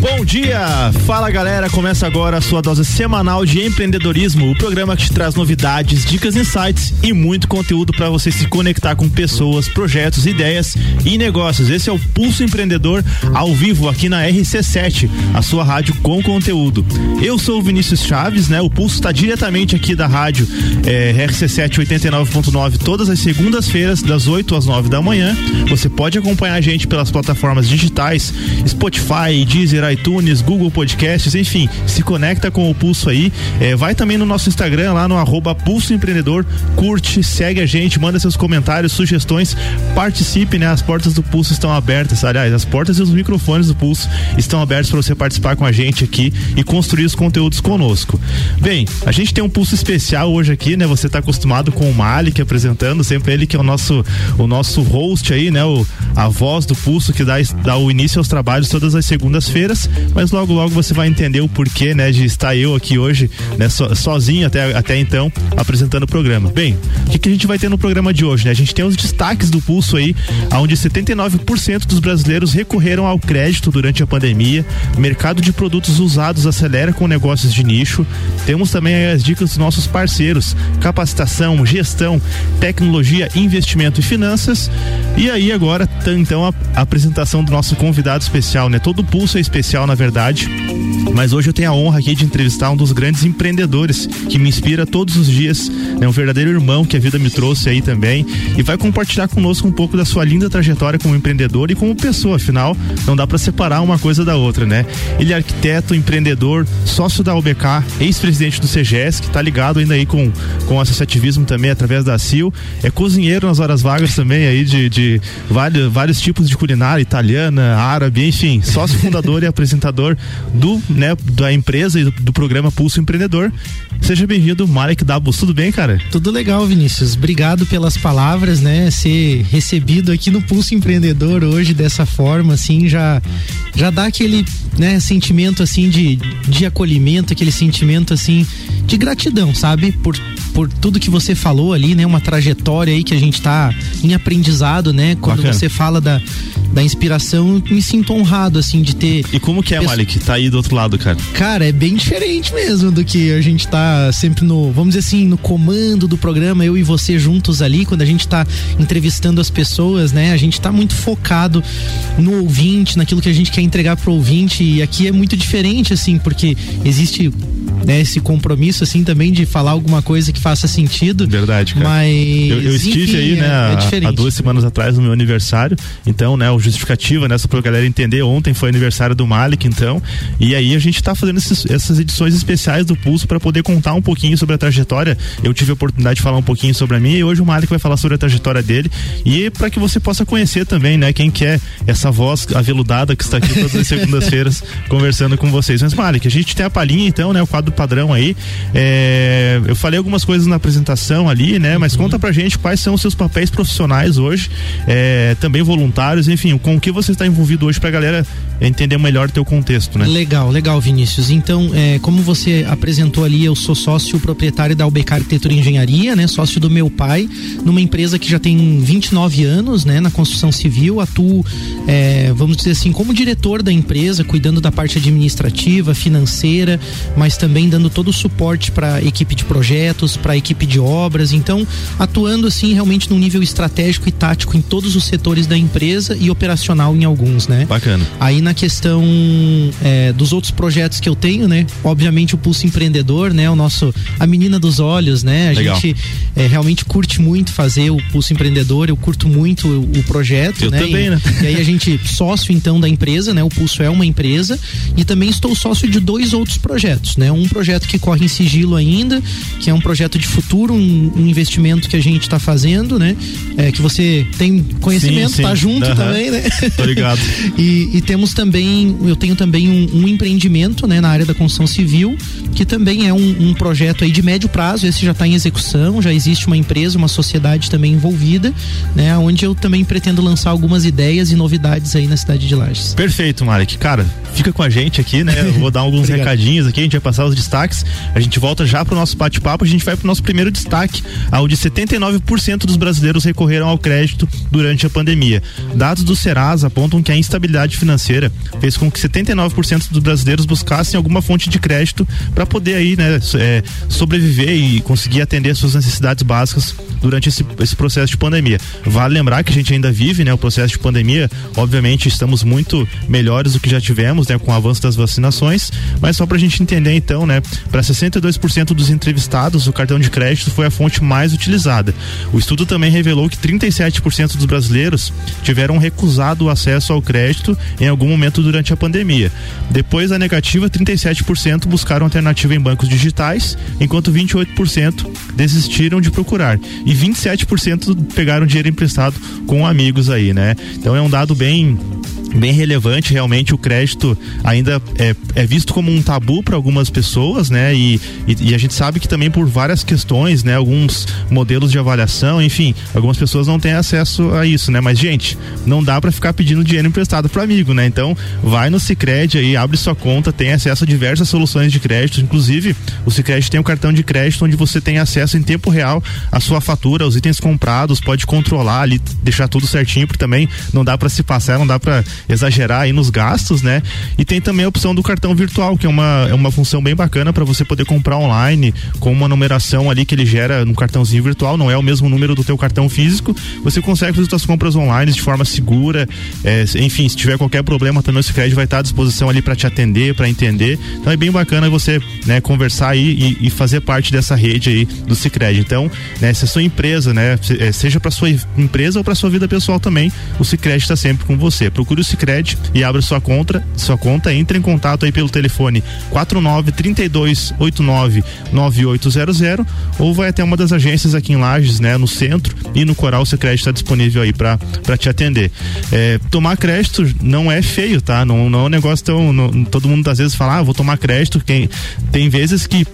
Bom dia! Fala galera, começa agora a sua dose semanal de empreendedorismo, o programa que te traz novidades, dicas, insights e muito conteúdo para você se conectar com pessoas, projetos, ideias e negócios. Esse é o Pulso Empreendedor ao vivo aqui na RC7, a sua rádio com conteúdo. Eu sou o Vinícius Chaves, né? O Pulso está diretamente aqui da rádio é, RC7 89.9 todas as segundas-feiras das 8 às 9 da manhã. Você pode acompanhar a gente pelas plataformas digitais, Spotify, Deezer, iTunes, Google Podcasts, enfim, se conecta com o Pulso aí. É, vai também no nosso Instagram, lá no arroba Pulso Empreendedor, curte, segue a gente, manda seus comentários, sugestões, participe, né? As portas do Pulso estão abertas, aliás, as portas e os microfones do Pulso estão abertos para você participar com a gente aqui e construir os conteúdos conosco. Bem, a gente tem um Pulso especial hoje aqui, né? Você está acostumado com o Malik apresentando, sempre ele que é o nosso, o nosso host aí, né? O, a voz do Pulso que dá, dá o início aos trabalhos todas as segundas-feiras mas logo logo você vai entender o porquê, né, de estar eu aqui hoje, né, so, sozinho até, até então, apresentando o programa. Bem, o que, que, a gente vai ter no programa de hoje, né? A gente tem os destaques do pulso aí, onde 79% dos brasileiros recorreram ao crédito durante a pandemia, mercado de produtos usados acelera com negócios de nicho. Temos também as dicas dos nossos parceiros, capacitação, gestão, tecnologia, investimento e finanças. E aí agora, então, a, apresentação do nosso convidado especial, né? Todo pulso é especial na verdade. Mas hoje eu tenho a honra aqui de entrevistar um dos grandes empreendedores que me inspira todos os dias, né? Um verdadeiro irmão que a vida me trouxe aí também e vai compartilhar conosco um pouco da sua linda trajetória como empreendedor e como pessoa, afinal, não dá para separar uma coisa da outra, né? Ele é arquiteto, empreendedor, sócio da UBK, ex-presidente do CGS, que tá ligado ainda aí com, com associativismo também através da CIL, é cozinheiro nas horas vagas também aí de, de vários, vários tipos de culinária, italiana, árabe, enfim, sócio fundador e apresentador do, né, da empresa e do, programa Pulso Empreendedor. Seja bem-vindo, Malek Dabos. Tudo bem, cara? Tudo legal, Vinícius. Obrigado pelas palavras, né? Ser recebido aqui no Pulso Empreendedor hoje dessa forma, assim, já já dá aquele, né, sentimento assim de, de acolhimento, aquele sentimento assim de gratidão, sabe? Por por tudo que você falou ali, né? Uma trajetória aí que a gente tá em aprendizado, né? Quando Bacana. você fala da, da inspiração, me sinto honrado, assim, de ter. E como que é, pessoa... Malik? Tá aí do outro lado, cara? Cara, é bem diferente mesmo do que a gente tá sempre no, vamos dizer assim, no comando do programa, eu e você juntos ali, quando a gente tá entrevistando as pessoas, né? A gente tá muito focado no ouvinte, naquilo que a gente quer entregar pro ouvinte, e aqui é muito diferente, assim, porque existe né, esse compromisso assim também de falar alguma coisa que faça sentido. Verdade, cara. Mas eu, eu estive enfim, aí, né, é, é há, duas semanas atrás no meu aniversário. Então, né, o justificativa né, pra galera entender, ontem foi aniversário do Malik, então, e aí a gente tá fazendo esses, essas edições especiais do Pulso para poder contar um pouquinho sobre a trajetória. Eu tive a oportunidade de falar um pouquinho sobre a minha e hoje o Malik vai falar sobre a trajetória dele e para que você possa conhecer também, né, quem que é essa voz aveludada que está aqui todas as segundas-feiras conversando com vocês. Mas Malik, a gente tem a palhinha então, né, o quadro padrão aí. É, eu falei algumas coisas na apresentação ali, né? Mas uhum. conta pra gente quais são os seus papéis profissionais hoje, é, também voluntários, enfim, com o que você está envolvido hoje pra galera entender melhor o teu contexto, né? Legal, legal, Vinícius. Então, é, como você apresentou ali, eu sou sócio proprietário da UBK Arquitetura e Engenharia, né? Sócio do meu pai, numa empresa que já tem 29 anos, né? Na construção civil, atuo, é, vamos dizer assim, como diretor da empresa, cuidando da parte administrativa, financeira, mas também dando todo o suporte para a equipe de projetos, para a equipe de obras. Então, atuando assim realmente num nível estratégico e tático em todos os setores da empresa e operacional em alguns, né? Bacana. Aí na questão é, dos outros projetos que eu tenho, né? Obviamente o Pulso Empreendedor, né? O nosso a menina dos olhos, né? A Legal. gente é, realmente curte muito fazer o Pulso Empreendedor. Eu curto muito o, o projeto, eu né? Também, e, né? E aí a gente sócio então da empresa, né? O Pulso é uma empresa e também estou sócio de dois outros projetos, né? Um projeto que corre em sigilo ainda, que é um projeto de futuro, um, um investimento que a gente está fazendo, né? É, que você tem conhecimento, sim, sim. tá junto uhum. também, né? Obrigado. e, e, temos também, eu tenho também um, um, empreendimento, né? Na área da construção civil, que também é um, um projeto aí de médio prazo, esse já está em execução, já existe uma empresa, uma sociedade também envolvida, né? Onde eu também pretendo lançar algumas ideias e novidades aí na cidade de Lages. Perfeito, Marek. Cara, fica com a gente aqui, né? Eu vou dar alguns recadinhos aqui, a gente vai passar os destaques. A gente volta já pro nosso bate-papo, a gente vai pro nosso primeiro destaque, onde 79% dos brasileiros recorreram ao crédito durante a pandemia. Dados do Serasa apontam que a instabilidade financeira fez com que 79% dos brasileiros buscassem alguma fonte de crédito para poder aí, né, é, sobreviver e conseguir atender suas necessidades básicas durante esse, esse processo de pandemia. Vale lembrar que a gente ainda vive, né, o processo de pandemia. Obviamente estamos muito melhores do que já tivemos, né, com o avanço das vacinações, mas só para a gente entender então, né, para 62% dos entrevistados, o cartão de crédito foi a fonte mais utilizada. O estudo também revelou que 37% dos brasileiros tiveram recusado o acesso ao crédito em algum momento durante a pandemia. Depois da negativa, 37% buscaram alternativa em bancos digitais, enquanto 28% desistiram de procurar e 27% pegaram dinheiro emprestado com amigos aí, né? Então é um dado bem bem relevante realmente o crédito ainda é, é visto como um tabu para algumas pessoas né? E, e, e, a gente sabe que também por várias questões né? Alguns modelos de avaliação enfim algumas pessoas não têm acesso a isso né? Mas gente não dá para ficar pedindo dinheiro emprestado para amigo né? Então vai no Sicredi aí abre sua conta tem acesso a diversas soluções de crédito. Inclusive o Sicredi tem um cartão de crédito onde você tem acesso em tempo real à sua fatura os itens comprados pode controlar ali deixar tudo certinho porque também não dá para se passar não dá para exagerar aí nos gastos, né? E tem também a opção do cartão virtual, que é uma, é uma função bem bacana para você poder comprar online com uma numeração ali que ele gera no cartãozinho virtual, não é o mesmo número do teu cartão físico. Você consegue fazer suas compras online de forma segura. É, enfim, se tiver qualquer problema, também o Cicred vai estar à disposição ali para te atender, para entender. Então é bem bacana você, né, conversar aí e, e fazer parte dessa rede aí do Cicred. Então, né, se a sua empresa, né, é, seja para sua empresa ou para sua vida pessoal também, o Cicred está sempre com você. Procure o Cicred e abra sua conta, sua conta, entre em contato aí pelo telefone 49 32 89 9800 ou vai até uma das agências aqui em Lages, né, no centro e no Coral o Cicred está disponível aí para te atender. É, tomar crédito não é feio, tá? Não, não é um negócio tão. Não, todo mundo às vezes fala, ah, vou tomar crédito. Quem, tem vezes que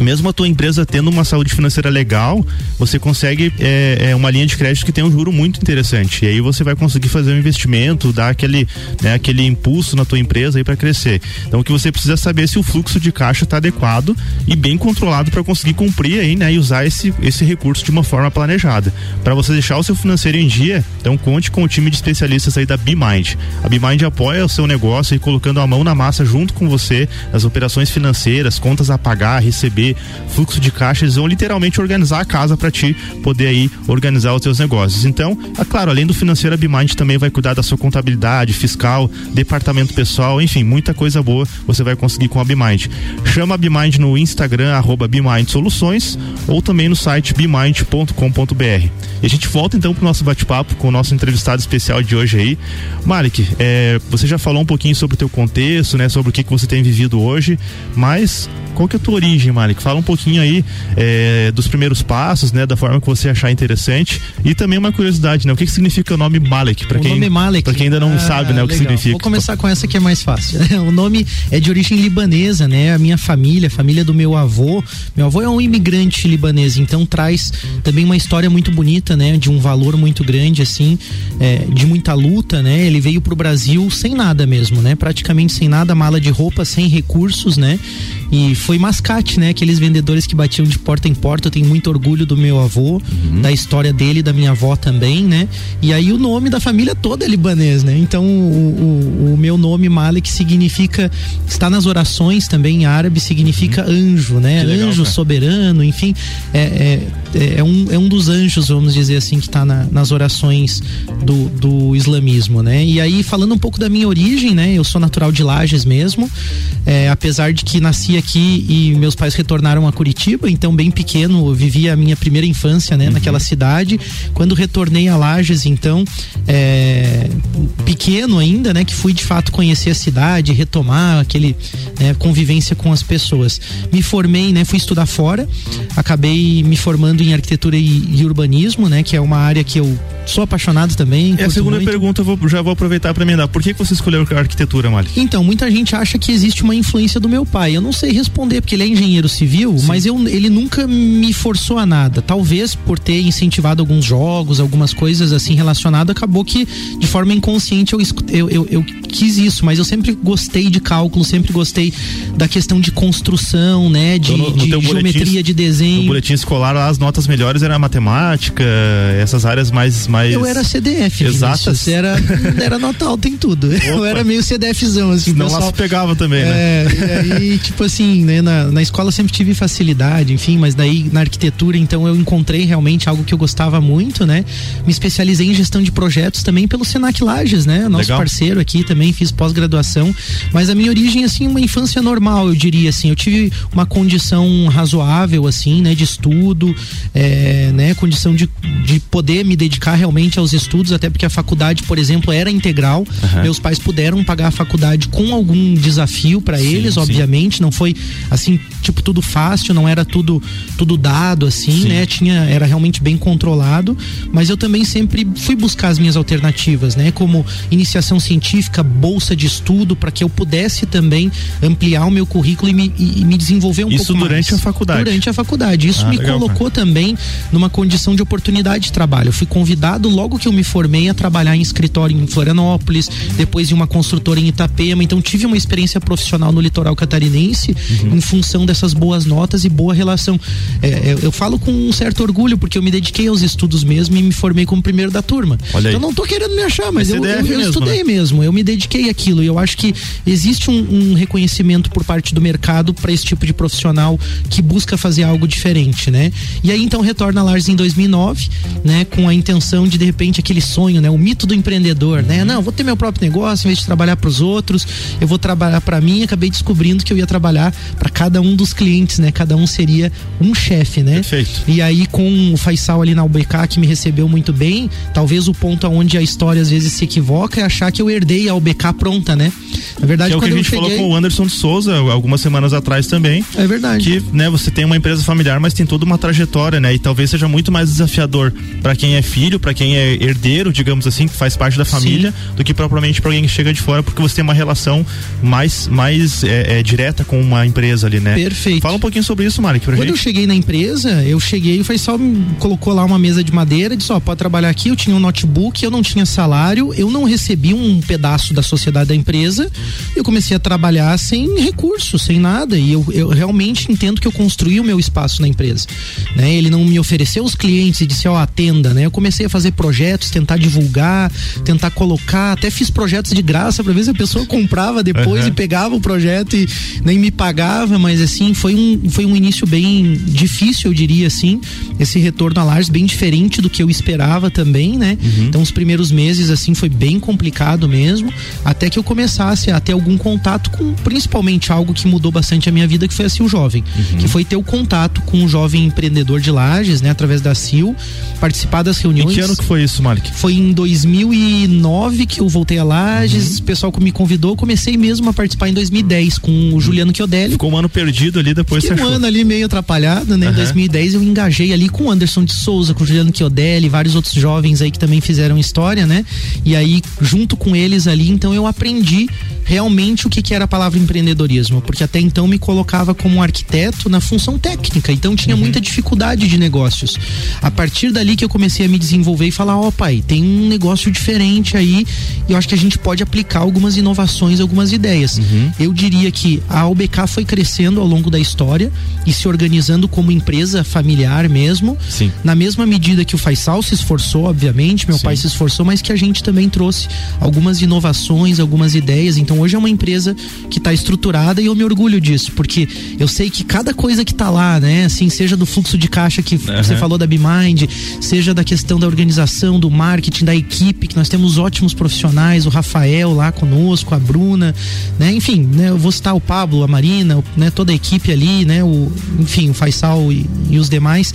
mesmo a tua empresa tendo uma saúde financeira legal, você consegue é, é, uma linha de crédito que tem um juro muito interessante. E aí você vai conseguir fazer um investimento, dar aquele, né, aquele impulso na tua empresa aí para crescer. Então o que você precisa saber é se o fluxo de caixa está adequado e bem controlado para conseguir cumprir aí, né, e usar esse, esse recurso de uma forma planejada. Para você deixar o seu financeiro em dia, então conte com o time de especialistas aí da BeMind. A BeMind apoia o seu negócio e colocando a mão na massa junto com você nas operações financeiras, contas a pagar, receber fluxo de caixa, eles vão literalmente organizar a casa para ti poder aí organizar os teus negócios. Então, é claro, além do financeiro, a Bimind também vai cuidar da sua contabilidade, fiscal, departamento pessoal, enfim, muita coisa boa você vai conseguir com a Bimind. Chama a Bimind no Instagram, arroba Bimind Soluções, ou também no site bimind.com.br. E a gente volta então pro nosso bate-papo com o nosso entrevistado especial de hoje aí. Malik, é, você já falou um pouquinho sobre o teu contexto, né? Sobre o que, que você tem vivido hoje, mas qual que é a tua origem, Malik? Fala um pouquinho aí é, dos primeiros passos, né? Da forma que você achar interessante. E também uma curiosidade, né? O que, que significa o nome Malik? Para quem, nome Malik. Pra quem ainda não ah, sabe, né? O que significa. Vou começar com essa que é mais fácil. o nome é de origem libanesa, né? A minha família, a família do meu avô. Meu avô é um imigrante libanês, então traz também uma história muito bonita, né? De um valor muito grande, assim, é, de muita luta, né? Ele veio pro Brasil sem nada mesmo, né? Praticamente sem nada, mala de roupa, sem recursos, né? E foi mascate, né? Aqueles vendedores que batiam de porta em porta. Eu tenho muito orgulho do meu avô, uhum. da história dele, da minha avó também, né? E aí o nome da família toda é libanês, né? Então o, o, o meu nome Malik significa, está nas orações também em árabe, significa uhum. anjo, né? Legal, anjo cara. soberano, enfim. É, é, é, é, um, é um dos anjos, vamos dizer assim, que está na, nas orações do, do islamismo, né? E aí, falando um pouco da minha origem, né? Eu sou natural de Lages mesmo, é, apesar de que nasci aqui e meus pais retornaram a Curitiba, então bem pequeno, vivi a minha primeira infância, né, uhum. naquela cidade. Quando retornei a Lages, então, é, pequeno ainda, né, que fui de fato conhecer a cidade, retomar aquele né, convivência com as pessoas. Me formei, né, fui estudar fora, acabei me formando em arquitetura e, e urbanismo, né, que é uma área que eu sou apaixonado também. É a segunda muito. pergunta, eu vou, já vou aproveitar para emendar. Por que, que você escolheu a arquitetura, Malik? Então, muita gente acha que existe uma influência do meu pai. Eu não sei responder, porque ele é engenheiro civil, Sim. mas eu, ele nunca me forçou a nada. Talvez por ter incentivado alguns jogos, algumas coisas assim relacionadas, acabou que de forma inconsciente eu, eu, eu, eu quis isso, mas eu sempre gostei de cálculo, sempre gostei da questão de construção, né? De, então, no, no de geometria boletim, de desenho. No boletim escolar, as notas melhores eram matemática, essas áreas mais mais. Eu era CDF, Exatas. Era, era Natal, tem tudo. Opa. Eu era meio CDFzão, assim. Não lá se pegava também, né? É, e aí, tipo assim, né, na, na escola sempre tive facilidade, enfim, mas daí na arquitetura, então eu encontrei realmente algo que eu gostava muito, né? Me especializei em gestão de projetos também pelo Senac Lages, né? Nosso Legal. parceiro aqui também, fiz pós-graduação, mas a minha origem, assim, uma infância normal, eu diria assim. Eu tive uma condição razoável, assim, né, de estudo, é, né, condição de, de poder me dedicar realmente aos estudos, até porque a faculdade, por exemplo, era integral. Uhum. Meus pais puderam pagar a faculdade com algum desafio para eles, obviamente. Sim. Não foi assim, tipo, tudo fácil, não era tudo tudo dado, assim, sim. né? Tinha, era realmente bem controlado. Mas eu também sempre fui buscar as minhas alternativas, né? Como iniciação científica, bolsa de estudo, para que eu pudesse também ampliar o meu currículo e me, e, me desenvolver um Isso pouco mais. Isso durante a faculdade? Durante a faculdade. Isso ah, me legal, colocou cara. também numa condição de oportunidade de trabalho. Eu fui convidado logo que eu me formei a trabalhar em escritório em Florianópolis, depois em uma construtora em Itapema. Então tive uma experiência profissional no litoral catarinense uhum. em função dessas boas notas e boa relação. É, eu, eu, falo com um certo orgulho porque eu me dediquei aos estudos mesmo e me formei como primeiro da turma. Olha aí. Eu não tô querendo me achar, mas eu, eu, eu mesmo, estudei né? mesmo. Eu me dediquei àquilo e eu acho que existe um, um reconhecimento por parte do mercado para esse tipo de profissional que busca fazer algo diferente, né? E aí então retorna a Lars em 2009, né, com a intenção de de repente aquele sonho, né, o mito do empreendedor, né? Não, vou ter meu próprio negócio, em vez de trabalhar para os outros, eu vou trabalhar para mim. Acabei descobrindo que eu ia trabalhar para cada um dos clientes, né? Cada um seria um chefe, né? Perfeito. E aí com o Faisal ali na UBK que me recebeu muito bem, talvez o ponto aonde a história às vezes se equivoca é achar que eu herdei a UBK pronta, né? Na verdade, que é o que a gente cheguei... falou com o Anderson de Souza algumas semanas atrás também. É verdade. Que, né, você tem uma empresa familiar, mas tem toda uma trajetória, né? E talvez seja muito mais desafiador para quem é filho, para quem é herdeiro, digamos assim, que faz parte da família, Sim. do que propriamente para alguém que chega de fora, porque você tem uma relação mais, mais é, é, direta com uma empresa ali, né? Perfeito. Fala um pouquinho sobre isso, Mari. Quando gente. eu cheguei na empresa, eu cheguei e o Faisal colocou lá uma mesa de madeira, disse: Ó, pode trabalhar aqui. Eu tinha um notebook, eu não tinha salário, eu não recebi um pedaço da sociedade da empresa. Eu comecei a trabalhar sem recurso, sem nada. E eu, eu realmente entendo que eu construí o meu espaço na empresa. Né? Ele não me ofereceu os clientes e disse: Ó, atenda, né? Eu comecei a fazer projetos, tentar divulgar, tentar colocar. Até fiz projetos de graça para ver se a pessoa comprava depois uhum. e pegava o projeto e nem me pagava, mas assim, foi um, foi um início bem difícil, eu diria assim. Esse retorno a Lars bem diferente do que eu esperava também, né? Uhum. Então, os primeiros meses, assim, foi bem complicado mesmo, até que eu começasse a ter algum contato com, principalmente, algo que mudou bastante a minha vida, que foi a Sil Jovem, uhum. que foi ter o contato com um jovem empreendedor de Lages, né? Através da Sil, participar das reuniões. Em que ano que foi isso, Malik? Foi em 2009 que eu voltei a Lages, uhum. o pessoal que me convidou, comecei mesmo a participar em 2010 com o Juliano Ficou um ano perdido ali, depois Fiquei um ano ali meio atrapalhado, né? Em 2010 eu engajei ali com o Anderson de Souza, com o Juliano Chiodelli, vários outros jovens aí que também fizeram história, né? E aí, junto com eles ali, então eu aprendi realmente o que, que era a palavra empreendedorismo, porque até então me colocava como um arquiteto na função técnica, então tinha uhum. muita dificuldade de negócios. A partir dali que eu comecei a me desenvolver e falar, ó oh, pai, tem um negócio diferente aí e eu acho que a gente pode aplicar algumas inovações, algumas ideias. Uhum. Eu diria que a OBK foi crescendo ao longo da história e se organizando como empresa familiar mesmo, Sim. na mesma medida que o Faisal se esforçou, obviamente, meu Sim. pai se esforçou, mas que a gente também trouxe algumas inovações, algumas ideias, então hoje é uma empresa que está estruturada e eu me orgulho disso, porque eu sei que cada coisa que está lá, né, assim, seja do fluxo de caixa que uhum. você falou da BeMind, seja da questão da organização, do marketing, da equipe, que nós temos ótimos profissionais, o Rafael lá conosco, a Bruna, né, enfim, né, eu vou citar o Pablo, a Né, toda a equipe ali, né, o, enfim, o Faisal e, e os demais.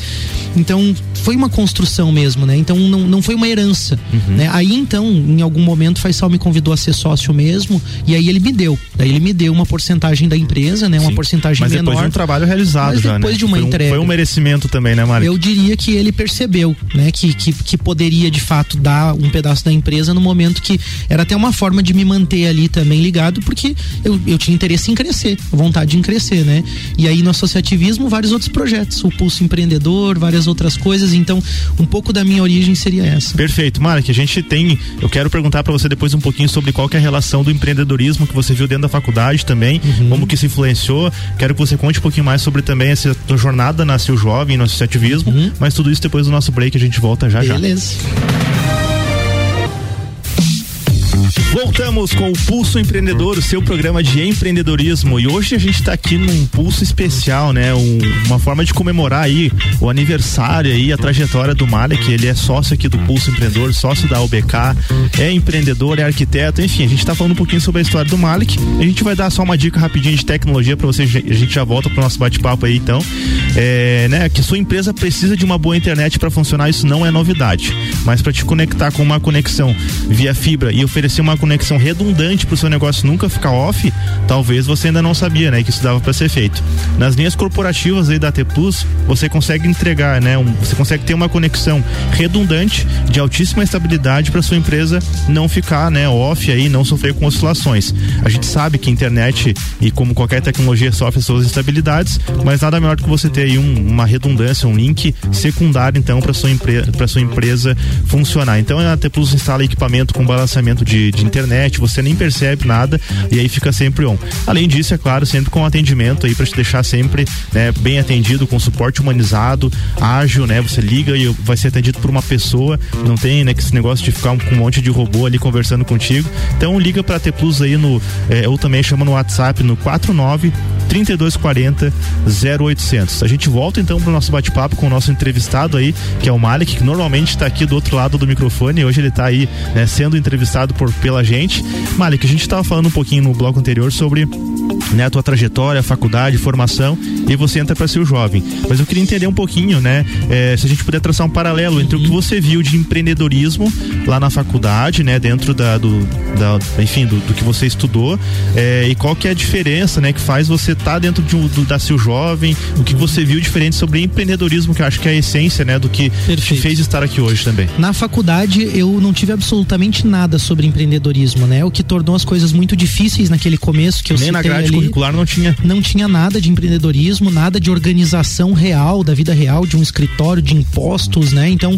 Então, foi uma construção mesmo, né? Então não, não foi uma herança, uhum. né? Aí então, em algum momento, o Faisal me convidou a ser sócio mesmo e aí ele me deu. Daí ele me deu uma porcentagem da empresa, né? Uma Sim. porcentagem Mas menor. depois de um trabalho realizado mas já, depois né? de uma foi entrega. Um, foi um merecimento também, né, Mário? Eu diria que ele percebeu, né? Que, que, que poderia de fato dar um pedaço da empresa no momento que era até uma forma de me manter ali também ligado, porque eu, eu tinha interesse em crescer, vontade em crescer, né? E aí no associativismo, vários outros projetos, o Pulso Empreendedor, várias outras coisas. Então, um pouco da minha origem seria essa. Perfeito. Mara, que a gente tem. Eu quero perguntar para você depois um pouquinho sobre qual é a relação do empreendedorismo que você viu dentro da faculdade também, uhum. como que isso influenciou. Quero que você conte um pouquinho mais sobre também essa jornada nasceu jovem no associativismo, uhum. mas tudo isso depois do nosso break a gente volta já Beleza. já. Beleza. Voltamos com o Pulso Empreendedor, o seu programa de empreendedorismo. E hoje a gente está aqui num pulso especial, né? Um, uma forma de comemorar aí o aniversário aí, a trajetória do Malek. Ele é sócio aqui do Pulso Empreendedor, sócio da UBK, é empreendedor, é arquiteto, enfim, a gente está falando um pouquinho sobre a história do Malek. A gente vai dar só uma dica rapidinha de tecnologia para vocês. A gente já volta pro nosso bate-papo aí, então. É, né? Que sua empresa precisa de uma boa internet para funcionar, isso não é novidade. Mas para te conectar com uma conexão via fibra e oferecer uma conexão redundante para o seu negócio nunca ficar off, talvez você ainda não sabia, né, que isso dava para ser feito. Nas linhas corporativas aí da T Plus, você consegue entregar, né, um, você consegue ter uma conexão redundante de altíssima estabilidade para sua empresa não ficar, né, off aí, não sofrer com oscilações. A gente sabe que a internet e como qualquer tecnologia sofre suas instabilidades, mas nada melhor do que você ter aí um, uma redundância, um link secundário então para sua empresa, para sua empresa funcionar. Então a T Plus instala equipamento com balanceamento de, de internet, você nem percebe nada e aí fica sempre on. Além disso, é claro, sempre com atendimento aí para te deixar sempre né, bem atendido, com suporte humanizado, ágil, né? Você liga e vai ser atendido por uma pessoa, não tem né, que esse negócio de ficar com um monte de robô ali conversando contigo. Então liga para T Plus aí no, é, ou também chama no WhatsApp no 49 3240 0800. A gente volta então para o nosso bate-papo com o nosso entrevistado aí, que é o Malik, que normalmente está aqui do outro lado do microfone. Hoje ele está aí né, sendo entrevistado por, pela gente. Malik, a gente estava falando um pouquinho no bloco anterior sobre né, a tua trajetória, faculdade, formação e você entra para ser o jovem. Mas eu queria entender um pouquinho, né, é, se a gente puder traçar um paralelo entre o que você viu de empreendedorismo lá na faculdade, né, dentro da, do, da enfim, do, do, que você estudou é, e qual que é a diferença, né, que faz você estar tá dentro de um, do, da seu jovem, o que você viu diferente sobre empreendedorismo, que eu acho que é a essência, né, do que Perfeito. te fez estar aqui hoje também. Na faculdade eu não tive absolutamente nada sobre empreendedorismo, né, o que tornou as coisas muito difíceis naquele começo que eu Nem na grade ali, curricular não tinha. Não tinha nada de empreendedorismo, nada de organização real, da vida real, de um escritório, de impostos, né? Então,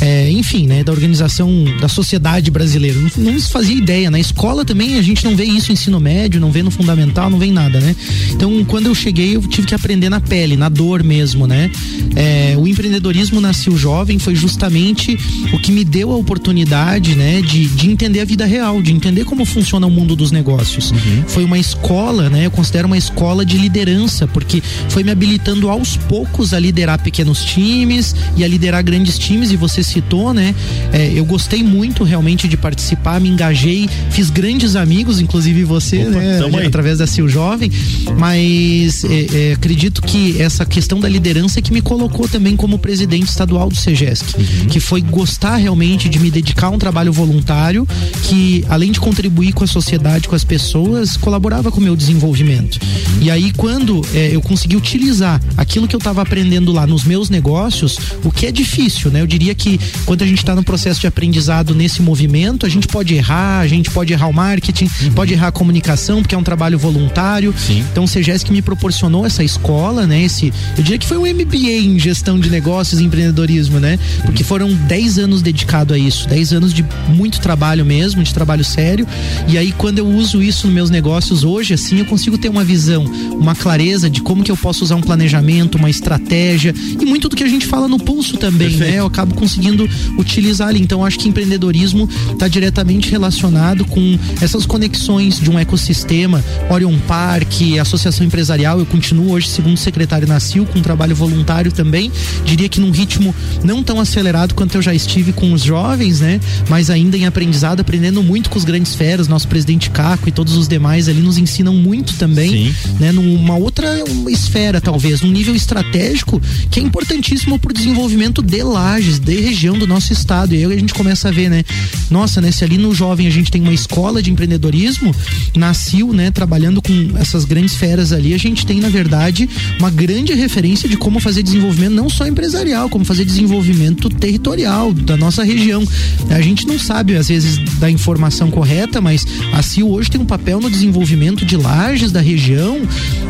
é, enfim, né? Da organização da sociedade brasileira. Não, não se fazia ideia. Na escola também a gente não vê isso ensino médio, não vê no fundamental, não vê em nada, né? Então, quando eu cheguei, eu tive que aprender na pele, na dor mesmo, né? É, o empreendedorismo nasceu jovem, foi justamente o que me deu a oportunidade, né? De, de entender a vida real, de entender como funciona o mundo dos negócios. Uhum. Foi uma escola, né? Eu considero uma escola de liderança, porque foi me habilitando aos poucos a liderar pequenos times e a liderar grandes times, e você citou, né? É, eu gostei muito realmente de participar, me engajei, fiz grandes amigos, inclusive você, Opa, né? Através da Sil Jovem, mas é, é, acredito que essa questão da liderança é que me colocou também como presidente estadual do CEGESC, uhum. que foi gostar realmente de me dedicar a um trabalho voluntário que, além de contribuir com a sociedade, com as pessoas, colaborava com o meu desenvolvimento. Uhum. E aí, quando é, eu consegui utilizar aquilo que eu estava aprendendo lá nos meus negócios, o que é difícil, né? Eu diria que quando a gente está no processo de aprendizado nesse movimento, a gente pode errar, a gente pode errar o marketing, uhum. pode errar a comunicação, porque é um trabalho voluntário. Sim. Então, o CGS me proporcionou essa escola, né? Esse, eu diria que foi um MBA em gestão de negócios e empreendedorismo, né? Porque foram 10 anos dedicado a isso, 10 anos de muito trabalho mesmo, de trabalho sério. E aí, quando eu uso isso nos meus negócios hoje, assim, eu consigo ter uma visão, uma clareza de como que eu posso usar um planejamento, uma estratégia e muito do que a gente fala no pulso também, né? Perfeito. né? Eu acabo conseguindo utilizar ali. Então, acho que empreendedorismo está diretamente relacionado com essas conexões de um ecossistema, Orion Park, Associação Empresarial. Eu continuo hoje segundo secretário na CIL, com um trabalho voluntário também. Diria que num ritmo não tão acelerado quanto eu já estive com os jovens, né? Mas ainda em aprendizado, aprendendo muito com os grandes feras, nosso presidente Caco e todos os demais ali nos ensinam muito também, Sim. né? Numa outra esfera, talvez, num nível estratégico que é importantíssimo para o desenvolvimento de lajes, de região do nosso estado. E aí a gente começa a ver, né? Nossa, né? Se ali no jovem a gente tem uma escola de empreendedorismo, nasceu, né? Trabalhando com essas grandes feras ali, a gente tem, na verdade, uma grande referência de como fazer desenvolvimento não só empresarial, como fazer desenvolvimento territorial da nossa região. A gente não sabe, às vezes, da informação correta, mas a CIO hoje tem um papel no desenvolvimento de lajes da região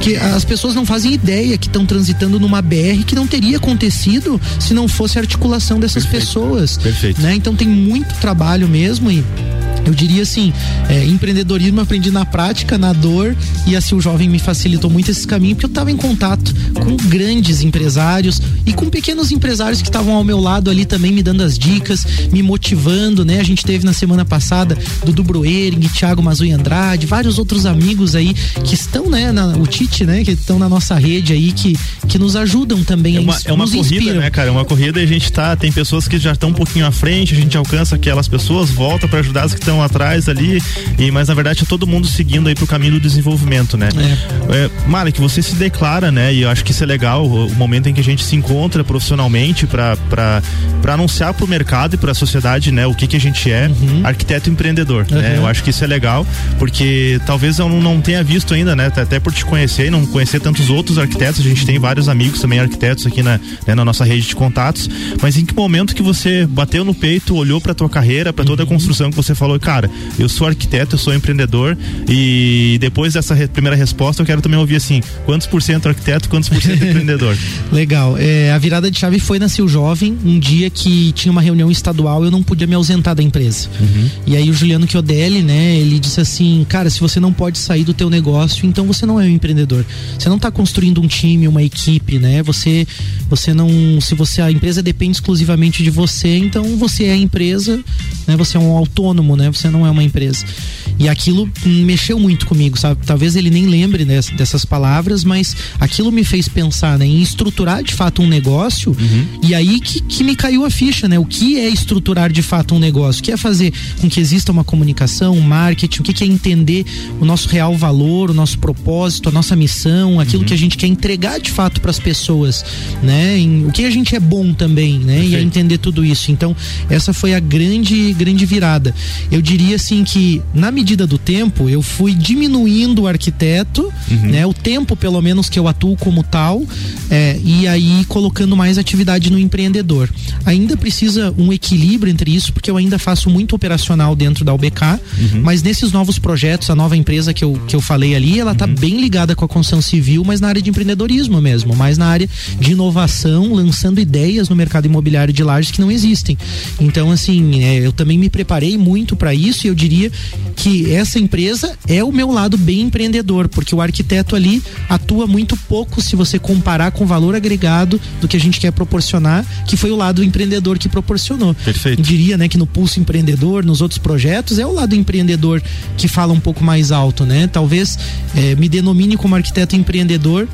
que as pessoas não fazem ideia que estão transitando numa BR que não teria acontecido se não fosse a articulação dessas Perfeito. pessoas. Perfeito. Né? Então tem muito trabalho mesmo e eu diria assim, é, empreendedorismo aprendi na prática, na dor, e assim o jovem me facilitou muito esse caminho, porque eu estava em contato com grandes empresários e com pequenos empresários que estavam ao meu lado ali também me dando as dicas, me motivando, né? A gente teve na semana passada Dudu Broering, Thiago Mazui Andrade, vários outros amigos aí que estão, né, na, o Tite, né, que estão na nossa rede aí, que, que nos ajudam também. É uma, é uma corrida, inspiram. né, cara? É uma corrida e a gente tá, tem pessoas que já estão um pouquinho à frente, a gente alcança aquelas pessoas, volta para ajudar as que estão atrás ali, e mas na verdade é todo mundo seguindo aí pro caminho do desenvolvimento, né? É. É, Malik, você se declara, né? E eu acho que isso é legal, o, o momento em que a gente se encontra profissionalmente para anunciar pro mercado e para a sociedade, né, o que que a gente é, uhum. arquiteto empreendedor, uhum. né? Eu acho que isso é legal, porque talvez eu não tenha visto ainda, né, até por te conhecer e não conhecer tantos outros arquitetos, a gente tem vários amigos também arquitetos aqui na, né, na nossa rede de contatos, mas em que momento que você bateu no peito, olhou para tua carreira, para toda a uhum. construção que você falou, cara, eu sou arquiteto, eu sou empreendedor e depois dessa re primeira resposta eu quero também ouvir assim, quantos por cento arquiteto, quantos por cento empreendedor? Legal, é, a virada de chave foi na Sil Jovem, um dia que tinha uma reunião estadual, eu não podia me ausentar da empresa. Uhum. E aí o Juliano Chiodelli, né, ele disse assim, cara, se você não pode sair do teu negócio, então você não é um empreendedor. Você não está construindo um time, uma equipe, né? Você você não, se você a empresa depende exclusivamente de você, então você é a empresa, né? Você é um autônomo, né? Você não é uma empresa. E aquilo mexeu muito comigo, sabe? Talvez ele nem lembre dessas, dessas palavras, mas aquilo me fez pensar né, em estruturar de fato um negócio. Uhum. E aí que, que me caiu a ficha, né? O que é estruturar de fato um negócio? O que é fazer com que exista uma comunicação, um marketing? O que, que é entender o nosso real valor, o nosso propósito, a nossa missão, aquilo uhum. que a gente quer entregar de fato para as pessoas, né? Em, o que a gente é bom também, né? Perfeito. E é entender tudo isso. Então, essa foi a grande, grande virada. Eu diria assim que, na medida do tempo, eu fui diminuindo o arquiteto, uhum. né? O tempo, pelo menos, que eu atuo como tal, é, e aí colocando mais atividade no empreendedor. Ainda precisa um equilíbrio entre isso, porque eu ainda faço muito operacional dentro da UBK, uhum. mas nesses novos projetos, a nova empresa que eu, que eu falei ali, ela está uhum. bem ligada com a construção civil, mas na área de empreendedorismo mesmo, mais na área de inovação, lançando ideias no mercado imobiliário de lajes que não existem. Então, assim, é, eu também me preparei muito para isso e eu diria que essa empresa é o meu lado bem empreendedor, porque o arquiteto ali atua muito pouco se você comparar com o valor agregado do que a gente quer proporcionar, que foi o lado empreendedor que proporcionou. Perfeito. Eu diria, né, que no pulso empreendedor, nos outros projetos, é o lado empreendedor que fala um pouco mais alto, né? Talvez é, me denomine como arquiteto empreendedor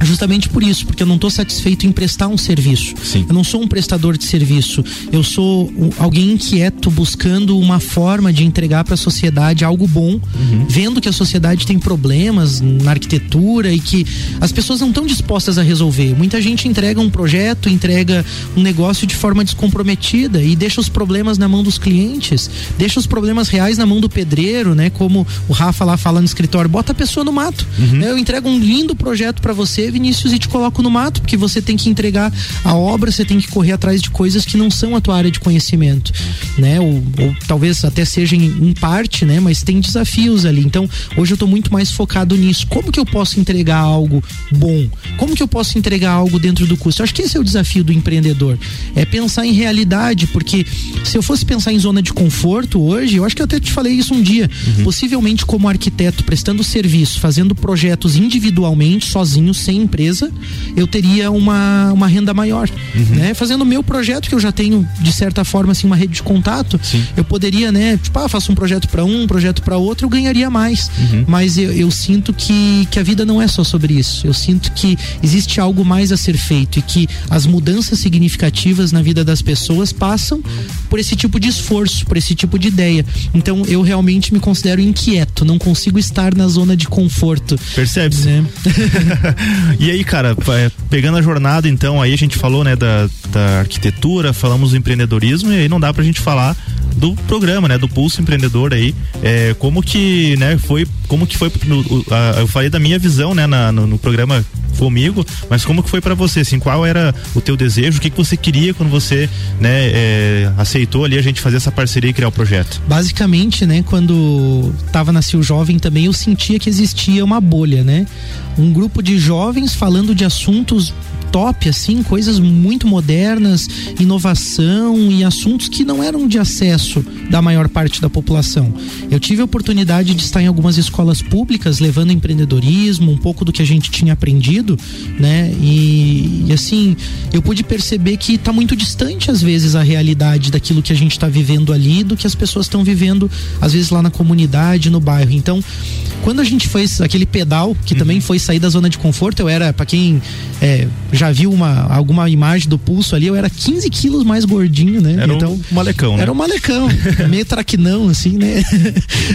Justamente por isso, porque eu não estou satisfeito em prestar um serviço. Sim. Eu não sou um prestador de serviço. Eu sou alguém inquieto buscando uma forma de entregar para a sociedade algo bom, uhum. vendo que a sociedade tem problemas na arquitetura e que as pessoas não estão dispostas a resolver. Muita gente entrega um projeto, entrega um negócio de forma descomprometida e deixa os problemas na mão dos clientes, deixa os problemas reais na mão do pedreiro, né? Como o Rafa lá fala no escritório, bota a pessoa no mato. Uhum. Eu entrego um lindo projeto para você Vinícius, e te coloco no mato, porque você tem que entregar a obra, você tem que correr atrás de coisas que não são a tua área de conhecimento, né? Ou, ou talvez até seja em, em, parte, né? Mas tem desafios ali. Então, hoje eu estou muito mais focado nisso. Como que eu posso entregar algo bom? Como que eu posso entregar algo dentro do custo? Eu acho que esse é o desafio do empreendedor. É pensar em realidade, porque se eu fosse pensar em zona de conforto hoje, eu acho que eu até te falei isso um dia. Uhum. Possivelmente como arquiteto, prestando serviço, fazendo projetos individualmente, sozinho, sem empresa, eu teria uma, uma renda maior. Uhum. Né? Fazendo o meu projeto, que eu já tenho, de certa forma, assim, uma rede de contato, Sim. eu poderia, né? Tipo, ah, faço um projeto para um, um projeto para outro, eu ganharia mais. Uhum. Mas eu, eu sinto que, que a vida não é só sobre isso. Eu sinto que existe algo mais a ser feito e que as mudanças significativas na vida das pessoas passam por esse tipo de esforço, por esse tipo de ideia. Então eu realmente me considero inquieto, não consigo estar na zona de conforto. Percebe-se. Né? e aí, cara, é, pegando a jornada, então, aí a gente falou, né, da, da arquitetura, falamos do empreendedorismo, e aí não dá pra gente falar do programa, né, do Pulso Empreendedor aí, é, como que, né, foi, como que foi, eu falei da minha visão, né, na, no, no programa comigo, mas como que foi para você, assim, qual era o teu desejo, o que que você queria quando você, né, é, aceitou ali a gente fazer essa parceria e criar o projeto? Basicamente, né, quando tava na Jovem também eu sentia que existia uma bolha, né? Um grupo de jovens falando de assuntos top, assim, coisas muito modernas, inovação e assuntos que não eram de acesso da maior parte da população. Eu tive a oportunidade de estar em algumas escolas públicas levando empreendedorismo, um pouco do que a gente tinha aprendido, né? E, e assim, eu pude perceber que está muito distante às vezes a realidade daquilo que a gente está vivendo ali do que as pessoas estão vivendo às vezes lá na comunidade, no bairro. Então, quando a gente fez aquele pedal, que uhum. também foi sair da zona de conforto, eu era, para quem é, já viu uma, alguma imagem do pulso ali, eu era 15 quilos mais gordinho, né? Era então, um malecão, né? Era um malecão, meio traquinão, assim, né?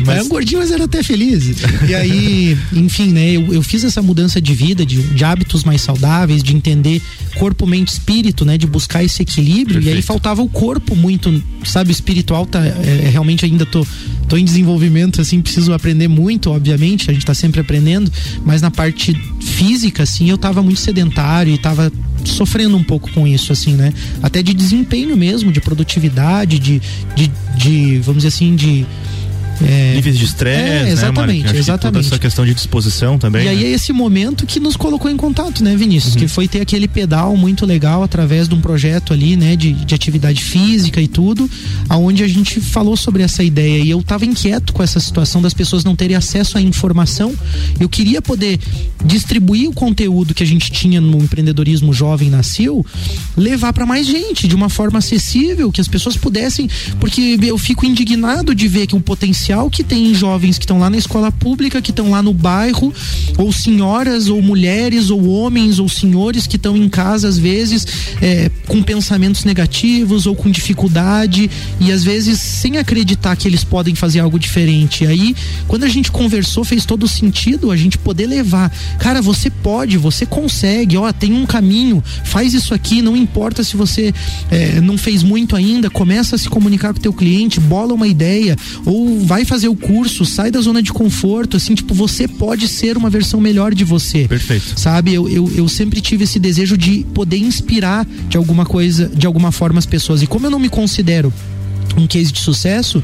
Mas... Era um gordinho, mas era até feliz. E aí, enfim, né? Eu, eu fiz essa mudança de vida, de, de hábitos mais saudáveis, de entender corpo, mente, espírito, né? De buscar esse equilíbrio. Perfeito. E aí faltava o corpo muito, sabe? O espiritual tá, é, realmente ainda tô, tô em desenvolvimento, assim, preciso aprender muito, obviamente, a gente tá sempre aprendendo, mas na parte física, assim, eu tava muito sedentário e tava sofrendo um pouco com isso, assim, né? Até de desempenho mesmo, de produtividade, de, de, de vamos dizer assim, de é, níveis de estresse, é, exatamente, né, exatamente. Que essa questão de disposição também. E aí né? é esse momento que nos colocou em contato, né, Vinícius? Uhum. Que foi ter aquele pedal muito legal através de um projeto ali, né, de, de atividade física e tudo, aonde a gente falou sobre essa ideia e eu estava inquieto com essa situação das pessoas não terem acesso à informação. Eu queria poder distribuir o conteúdo que a gente tinha no empreendedorismo jovem nasceu, levar para mais gente de uma forma acessível, que as pessoas pudessem, porque eu fico indignado de ver que um potencial potencial que tem jovens que estão lá na escola pública, que estão lá no bairro, ou senhoras, ou mulheres, ou homens, ou senhores que estão em casa, às vezes, é, com pensamentos negativos ou com dificuldade, e às vezes sem acreditar que eles podem fazer algo diferente. Aí, quando a gente conversou, fez todo sentido a gente poder levar. Cara, você pode, você consegue, ó, tem um caminho, faz isso aqui, não importa se você é, não fez muito ainda, começa a se comunicar com o teu cliente, bola uma ideia, ou vai fazer o curso, sai da zona de conforto, assim, tipo, você pode ser uma versão melhor de você. Perfeito. Sabe? Eu, eu, eu sempre tive esse desejo de poder inspirar de alguma coisa, de alguma forma as pessoas. E como eu não me considero um case de sucesso,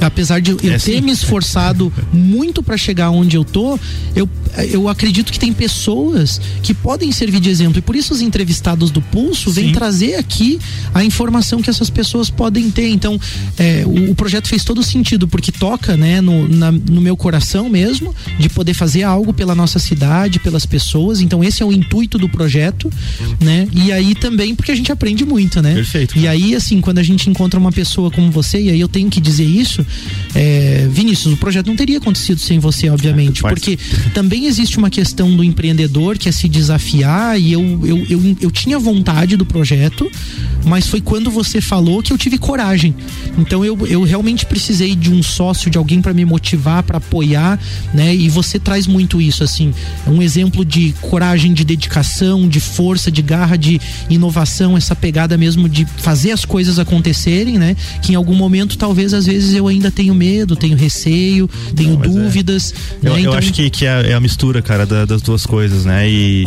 apesar de eu é ter assim. me esforçado muito para chegar onde eu tô, eu, eu acredito que tem pessoas que podem servir de exemplo. E por isso os entrevistados do Pulso vêm trazer aqui a informação que essas pessoas podem ter. Então, é, o, o, projeto fez todo sentido, porque toca né, no, na, no meu coração mesmo, de poder fazer algo pela nossa cidade, pelas pessoas. Então, esse é o intuito do projeto, né? E aí também porque a gente aprende muito, né? Perfeito. E aí, assim, quando a gente encontra uma pessoa como você, e aí eu tenho que dizer isso, é, Vinícius, o projeto não teria acontecido sem você, obviamente, porque também existe uma questão do empreendedor que é se desafiar e eu, eu, eu, eu tinha vontade do projeto, mas foi quando você falou que eu tive coragem. Então eu, eu realmente precisei de um sócio, de alguém para me motivar, para apoiar, né? E você traz muito isso, assim, um exemplo de coragem, de dedicação, de força, de garra, de inovação, essa pegada mesmo de fazer as coisas acontecerem, né? Que em algum momento, talvez, às vezes eu ainda tenho medo, tenho receio, tenho Não, é. dúvidas. É. Né? Eu, então... eu, acho que, que é, é a mistura, cara, da, das duas coisas, né? E,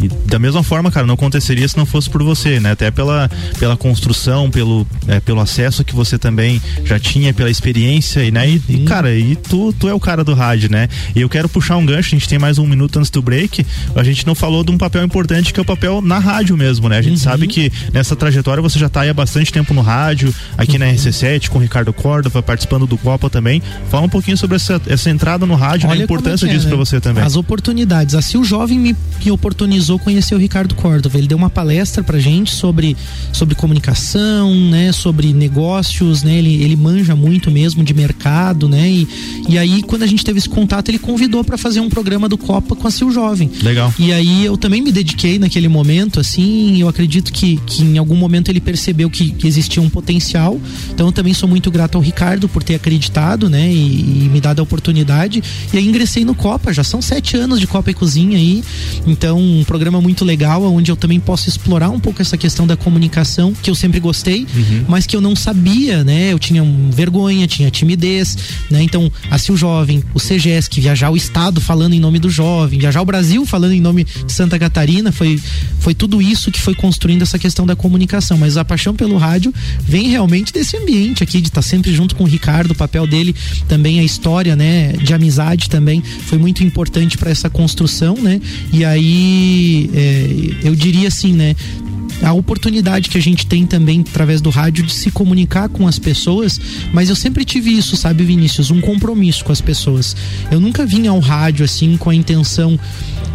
e, e, da mesma forma, cara, não aconteceria se não fosse por você, né? Até pela, pela construção, pelo, é, pelo acesso que você também já tinha, pela experiência, e, né? E, cara, e tu, tu é o cara do rádio, né? E eu quero puxar um gancho, a gente tem mais um minuto antes do break. A gente não falou de um papel importante que é o papel na rádio mesmo, né? A gente uhum. sabe que nessa trajetória você já tá aí há bastante tempo no rádio, aqui uhum. na RC7, com o Ricardo Córdova, participando do Copa também. Fala um pouquinho sobre essa, essa entrada no rádio, né? a importância é, disso né? para você também. As oportunidades. Assim, o jovem me, me oportunizou conhecer o Ricardo Córdova. Ele deu uma palestra pra gente sobre, sobre comunicação, né? Sobre negócios, né? Ele, ele manja muito mesmo de mercado, né? E, e aí, quando a gente teve esse contato, ele convidou para fazer um programa do Copa com a Sil Jovem. Legal. E aí eu também me dediquei naquele momento, assim, eu acredito que, que em algum momento ele percebeu que, que existia um potencial Então eu também sou muito grato ao Ricardo por ter acreditado, né? E, e me dado a oportunidade. E aí ingressei no Copa, já são sete anos de Copa e Cozinha aí. Então, um programa muito legal, onde eu também posso explorar um pouco essa questão da comunicação, que eu sempre gostei, uhum. mas que eu não sabia, né? Eu tinha vergonha, tinha timidez, né? Então, a Sil Jovem, o CGESC, viajar o Estado falando em nome do jovem, viajar o Brasil falando em nome de Santa Catarina, foi, foi tudo isso que foi construindo essa questão da comunicação. Mas a paixão pelo rádio vem realmente desse ambiente aqui, de estar sempre junto com o Ricardo, o papel dele também, a história, né? De amizade também foi muito importante para essa construção, né? E aí, é, eu diria assim, né? A oportunidade que a gente tem também através do rádio de se comunicar com as pessoas, mas eu sempre tive isso, sabe, Vinícius, um compromisso com as pessoas. Eu nunca vim ao rádio assim com a intenção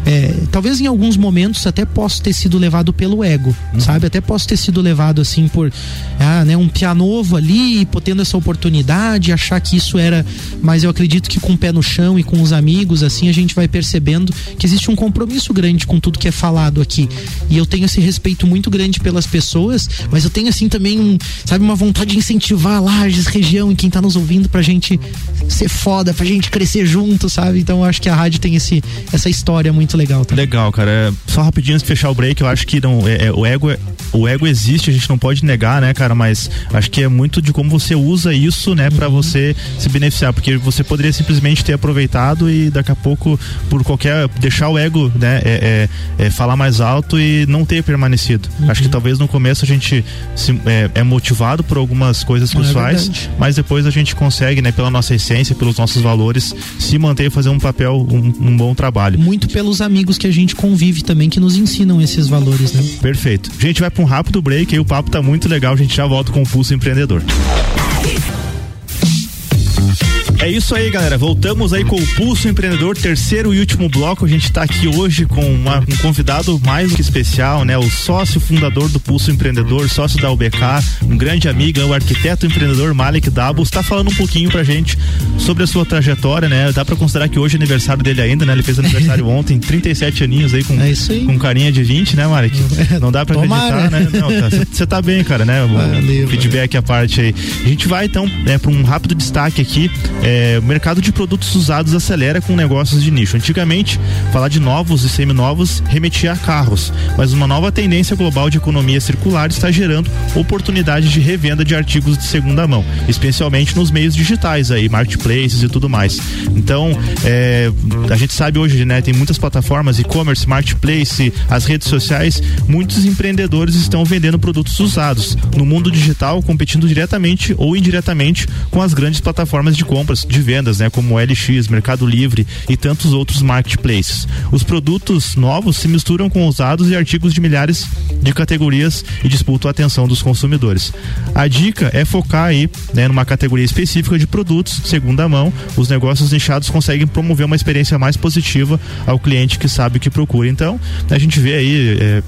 é, talvez em alguns momentos até possa ter sido levado pelo ego, uhum. sabe? Até posso ter sido levado assim por ah, né, um pianovo ali, tendo essa oportunidade, achar que isso era. Mas eu acredito que com o pé no chão e com os amigos, assim, a gente vai percebendo que existe um compromisso grande com tudo que é falado aqui. E eu tenho esse respeito muito grande pelas pessoas, mas eu tenho assim também, um, sabe, uma vontade de incentivar Lages, região e quem tá nos ouvindo pra gente ser foda, pra gente crescer junto, sabe? Então eu acho que a rádio tem esse, essa história muito legal. Tá? Legal, cara. É, só rapidinho antes de fechar o break, eu acho que não, é, é, o ego é, o ego existe, a gente não pode negar, né, cara? Mas acho que é muito de como você usa isso, né, para uhum. você se beneficiar, porque você poderia simplesmente ter aproveitado e daqui a pouco por qualquer deixar o ego, né, é, é, é falar mais alto e não ter permanecido. Uhum. Acho que talvez no começo a gente se, é, é, motivado por algumas coisas que é faz, mas depois a gente consegue, né, pela nossa essência, pelos nossos valores, se manter e fazer um papel, um, um bom trabalho. Muito pelos amigos que a gente convive também que nos ensinam esses valores, né? Perfeito. A gente vai para um rápido break aí o papo tá muito legal, a gente já volta com o Pulso Empreendedor. É isso aí, galera. Voltamos aí com o Pulso Empreendedor, terceiro e último bloco. A gente está aqui hoje com uma, um convidado mais do que especial, né? O sócio fundador do Pulso Empreendedor, sócio da UBK, um grande amigo, o arquiteto empreendedor Malik Dabo, está falando um pouquinho pra gente sobre a sua trajetória, né? Dá para considerar que hoje é aniversário dele ainda, né? Ele fez aniversário ontem, 37 aninhos aí com, é aí. com carinha de 20, né, Malik? Não dá para acreditar, né? Você tá, tá, bem, cara, né? Valeu, feedback à parte aí. A gente vai então né, para um rápido destaque aqui é, o mercado de produtos usados acelera com negócios de nicho. Antigamente, falar de novos e seminovos remetia a carros, mas uma nova tendência global de economia circular está gerando oportunidades de revenda de artigos de segunda mão, especialmente nos meios digitais aí, marketplaces e tudo mais. Então, é, a gente sabe hoje, né, tem muitas plataformas, e-commerce, marketplace, as redes sociais, muitos empreendedores estão vendendo produtos usados no mundo digital, competindo diretamente ou indiretamente com as grandes plataformas de compras de vendas, né, como LX, Mercado Livre e tantos outros marketplaces. Os produtos novos se misturam com usados e artigos de milhares de categorias e disputam a atenção dos consumidores. A dica é focar aí, né, numa categoria específica de produtos segunda mão. Os negócios nichados conseguem promover uma experiência mais positiva ao cliente que sabe o que procura. Então, a gente vê aí é,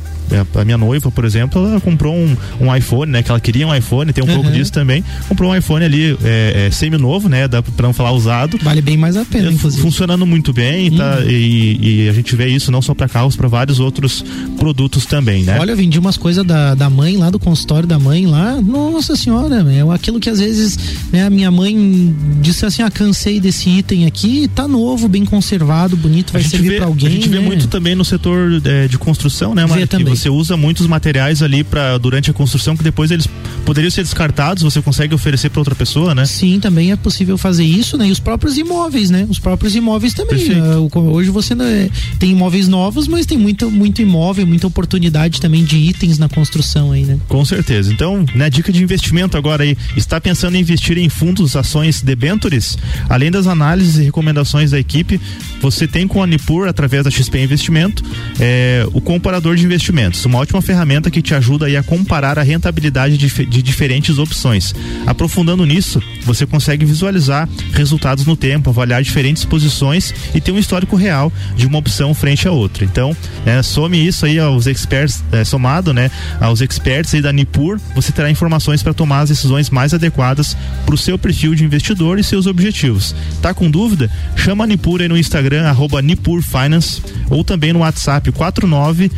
a minha noiva, por exemplo, ela comprou um, um iPhone, né? Que ela queria um iPhone, tem um uhum. pouco disso também. Comprou um iPhone ali é, é, semi-novo, né? Dá pra não falar usado. Vale bem mais a pena, é, inclusive. Funcionando muito bem, tá? uhum. tá? E, e, a gente vê isso não só para carros, para vários outros produtos também, né? Olha, eu vendi umas coisas da, da mãe lá, do consultório da mãe lá. Nossa senhora, é aquilo que às vezes né, a minha mãe disse assim: ah, cansei desse item aqui, tá novo, bem conservado, bonito, vai servir para alguém. A gente né? vê muito também no setor é, de construção, né, Mari? também você usa muitos materiais ali para durante a construção que depois eles poderiam ser descartados, você consegue oferecer para outra pessoa, né? Sim, também é possível fazer isso, né? E os próprios imóveis, né? Os próprios imóveis também. Uh, hoje você né, tem imóveis novos, mas tem muito, muito imóvel, muita oportunidade também de itens na construção aí, né? Com certeza. Então, né, dica de investimento agora aí, está pensando em investir em fundos, ações, debentures? Além das análises e recomendações da equipe, você tem com a Nipur, através da XP Investimento, é, o comparador de investimentos, uma ótima ferramenta que te ajuda a comparar a rentabilidade de, de diferentes opções. Aprofundando nisso, você consegue visualizar resultados no tempo, avaliar diferentes posições e ter um histórico real de uma opção frente a outra. Então, né, some isso aí aos experts, é, somado né, aos experts aí da Nipur, você terá informações para tomar as decisões mais adequadas para o seu perfil de investidor e seus objetivos. Tá com dúvida? Chama a Nipur aí no Instagram, arroba Nipur Finance, ou também no WhatsApp 49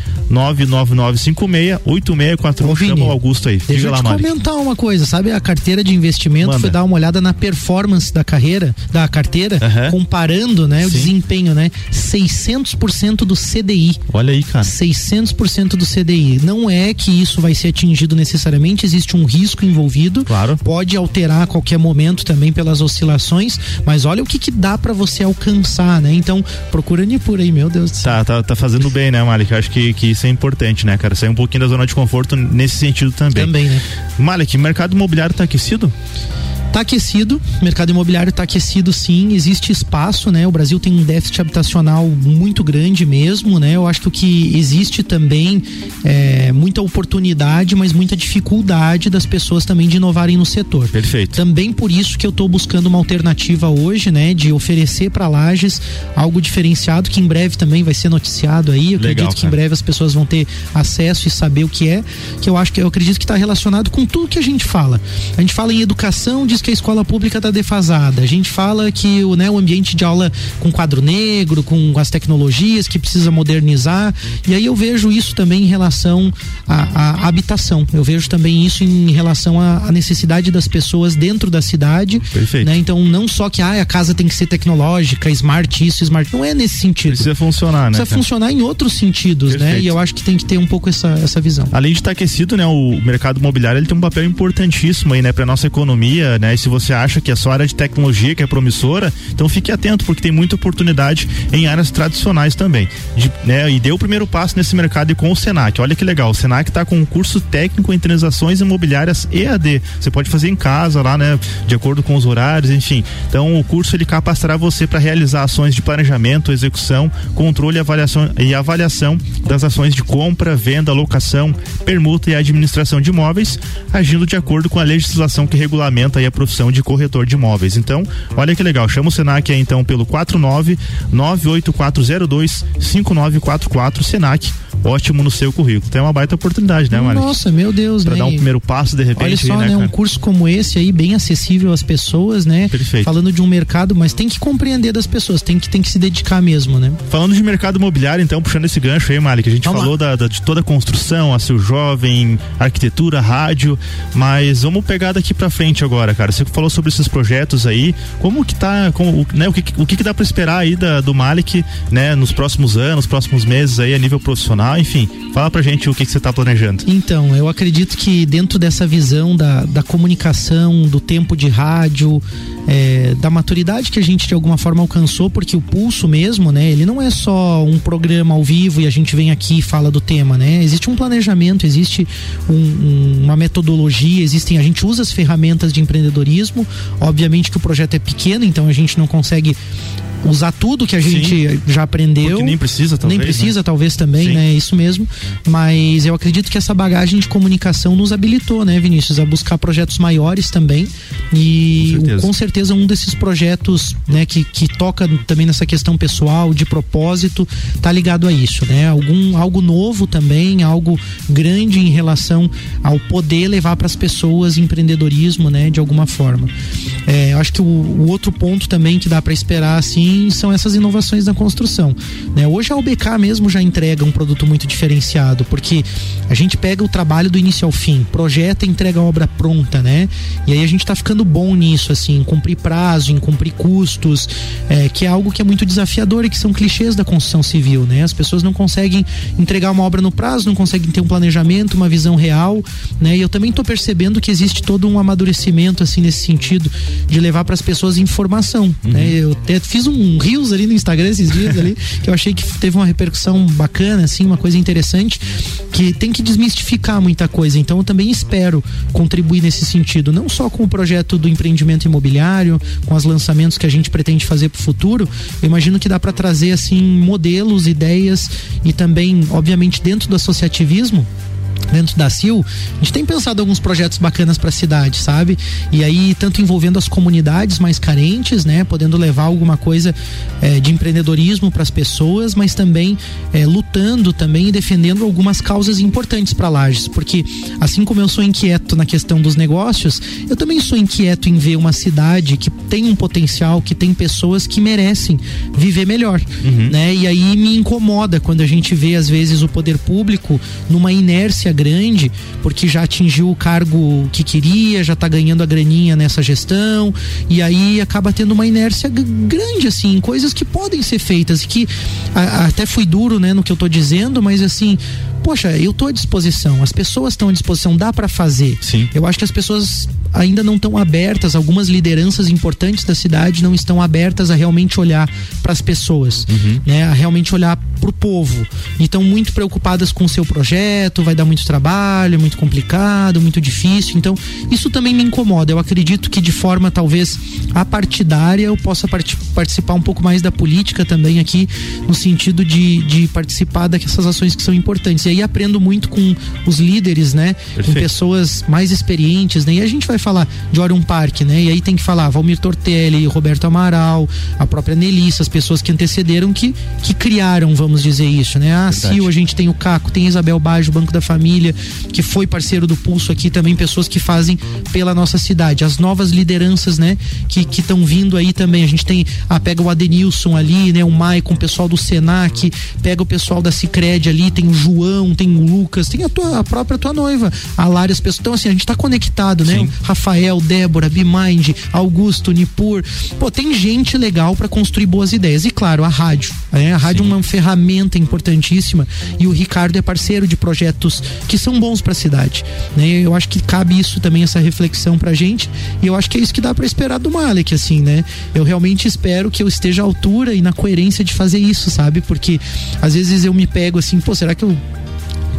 99956-8641. Chama o Augusto aí. Deixa Diga eu te comentar uma coisa, sabe? A carteira de investimento Manda. foi dar uma olhada na performance da carreira, da carteira, comparando, né, o desempenho, né? 600% do CDI. Olha aí, cara. 600% do CDI. Não é que isso vai ser atingido necessariamente, existe um risco envolvido. Claro. Pode alterar a qualquer momento também pelas oscilações, mas olha o que que dá para você alcançar, né? Então, procura Nipur aí, meu Deus do céu. Tá, tá, tá fazendo bem, né, Malik? Eu acho que, que isso é importante, né, cara? Sair um pouquinho da zona de conforto nesse sentido também. Também, né? Malik, mercado imobiliário tá aquecido? Está aquecido, o mercado imobiliário está aquecido sim, existe espaço, né? O Brasil tem um déficit habitacional muito grande mesmo, né? Eu acho que existe também é muita oportunidade, mas muita dificuldade das pessoas também de inovarem no setor. Perfeito. Também por isso que eu estou buscando uma alternativa hoje, né? De oferecer para lajes algo diferenciado que em breve também vai ser noticiado aí. Eu Legal, acredito que em breve as pessoas vão ter acesso e saber o que é, que eu acho que eu acredito que está relacionado com tudo que a gente fala. A gente fala em educação, de diz que a escola pública está defasada. A gente fala que o, né, o ambiente de aula com quadro negro, com as tecnologias que precisa modernizar. E aí eu vejo isso também em relação à, à habitação. Eu vejo também isso em relação à, necessidade das pessoas dentro da cidade. Perfeito. Né? Então, não só que ah, a casa tem que ser tecnológica, smart isso, smart. Não é nesse sentido. Precisa funcionar, né? Precisa funcionar em outros sentidos, Perfeito. né? E eu acho que tem que ter um pouco essa, essa visão. Além de estar aquecido, né? O mercado imobiliário ele tem um papel importantíssimo aí, né? Para nossa economia, né? Né? E se você acha que é só área de tecnologia que é promissora, então fique atento, porque tem muita oportunidade em áreas tradicionais também. De, né? E deu o primeiro passo nesse mercado e com o Senac. Olha que legal, o Senac está com um curso técnico em transações imobiliárias EAD. Você pode fazer em casa lá, né? De acordo com os horários, enfim. Então o curso ele capacitará você para realizar ações de planejamento, execução, controle e avaliação, e avaliação das ações de compra, venda, locação, permuta e administração de imóveis, agindo de acordo com a legislação que regulamenta a profissão de corretor de imóveis. Então, olha que legal, chama o Senac aí então pelo 49 98402 5944 Senac ótimo no seu currículo. Tem uma baita oportunidade, né, Mari? Nossa, meu Deus, pra né? dar um primeiro passo de repente. Olha só, né, né um curso como esse aí, bem acessível às pessoas, né? Perfeito. Falando de um mercado, mas tem que compreender das pessoas, tem que, tem que se dedicar mesmo, né? Falando de mercado imobiliário, então, puxando esse gancho aí, Mari, que a gente vamos falou da, da, de toda a construção, a seu jovem, arquitetura, rádio, mas vamos pegar daqui pra frente agora, cara. Você falou sobre esses projetos aí, como que tá, como, né, o que, o que, que dá pra esperar aí da, do Malik, né, nos próximos anos, próximos meses aí a nível profissional, enfim, fala pra gente o que, que você está planejando. Então, eu acredito que dentro dessa visão da, da comunicação, do tempo de rádio, é, da maturidade que a gente de alguma forma alcançou, porque o pulso mesmo, né, ele não é só um programa ao vivo e a gente vem aqui e fala do tema, né? Existe um planejamento, existe um, um, uma metodologia, existem, a gente usa as ferramentas de empreendedorismo. Obviamente que o projeto é pequeno, então a gente não consegue usar tudo que a gente Sim, já aprendeu. Porque nem precisa, talvez. Nem precisa, né? talvez também, Sim. né? Isso mesmo. Mas eu acredito que essa bagagem de comunicação nos habilitou, né, Vinícius, a buscar projetos maiores também. E com certeza, com certeza um desses projetos, né, que, que toca também nessa questão pessoal, de propósito, tá ligado a isso, né? Algum, algo novo também, algo grande em relação ao poder levar para as pessoas empreendedorismo, né, de alguma forma. É, acho que o, o outro ponto também que dá para esperar, assim, são essas inovações na construção. Né? Hoje a UBK mesmo já entrega um produto muito diferenciado, porque a gente pega o trabalho do início ao fim, projeta e entrega a obra pronta, né? E aí a gente está ficando bom nisso, assim, em cumprir prazo, em cumprir custos, é, que é algo que é muito desafiador e que são clichês da construção civil, né? As pessoas não conseguem entregar uma obra no prazo, não conseguem ter um planejamento, uma visão real, né? E eu também estou percebendo que existe todo um amadurecimento, assim, nesse sentido, de levar para as pessoas informação, né? uhum. né? Eu até fiz um um rios ali no Instagram esses dias ali, que eu achei que teve uma repercussão bacana, assim, uma coisa interessante, que tem que desmistificar muita coisa. Então eu também espero contribuir nesse sentido, não só com o projeto do empreendimento imobiliário, com os lançamentos que a gente pretende fazer para o futuro. Eu imagino que dá para trazer assim modelos, ideias e também, obviamente, dentro do associativismo dentro da CIL, a gente tem pensado alguns projetos bacanas para a cidade, sabe? E aí, tanto envolvendo as comunidades mais carentes, né? Podendo levar alguma coisa é, de empreendedorismo para as pessoas, mas também é, lutando também e defendendo algumas causas importantes para Lages. Porque, assim como eu sou inquieto na questão dos negócios, eu também sou inquieto em ver uma cidade que tem um potencial, que tem pessoas que merecem viver melhor, uhum. né? E aí me incomoda quando a gente vê, às vezes, o poder público numa inércia grande, porque já atingiu o cargo que queria, já está ganhando a graninha nessa gestão, e aí acaba tendo uma inércia grande, assim, coisas que podem ser feitas, que a, até fui duro, né, no que eu estou dizendo, mas assim, poxa, eu estou à disposição, as pessoas estão à disposição, dá para fazer. Sim. Eu acho que as pessoas ainda não estão abertas, algumas lideranças importantes da cidade não estão abertas a realmente olhar para as pessoas, uhum. né? A realmente olhar para o povo. E estão muito preocupadas com o seu projeto, vai dar muito trabalho, muito complicado, muito difícil. Então, isso também me incomoda. Eu acredito que de forma talvez apartidária eu possa part participar um pouco mais da política também aqui, no sentido de, de participar dessas ações que são importantes. E aí aprendo muito com os líderes, né? Perfeito. Com pessoas mais experientes, né? E a gente vai falar de Orion Park, né? E aí tem que falar Valmir Tortelli, Roberto Amaral, a própria Nelissa, as pessoas que antecederam que, que criaram, vamos dizer isso, né? A Sil, a gente tem o Caco, tem Isabel Baggio, Banco da Família, que foi parceiro do Pulso aqui, também pessoas que fazem pela nossa cidade. As novas lideranças, né? Que estão vindo aí também. A gente tem, ah, pega o Adenilson ali, né? O Maicon, o pessoal do Senac, pega o pessoal da Cicred ali, tem o João, tem o Lucas, tem a, tua, a própria tua noiva, a Lara, as pessoas. Então, assim, a gente tá conectado, né? Sim. Rafael, Débora, Bimind, Augusto, Nipur. Pô, tem gente legal para construir boas ideias. E claro, a rádio. Né? A rádio Sim. é uma ferramenta importantíssima e o Ricardo é parceiro de projetos que são bons para a cidade. Né? Eu acho que cabe isso também, essa reflexão pra gente. E eu acho que é isso que dá para esperar do Malek, assim, né? Eu realmente espero que eu esteja à altura e na coerência de fazer isso, sabe? Porque às vezes eu me pego assim, pô, será que eu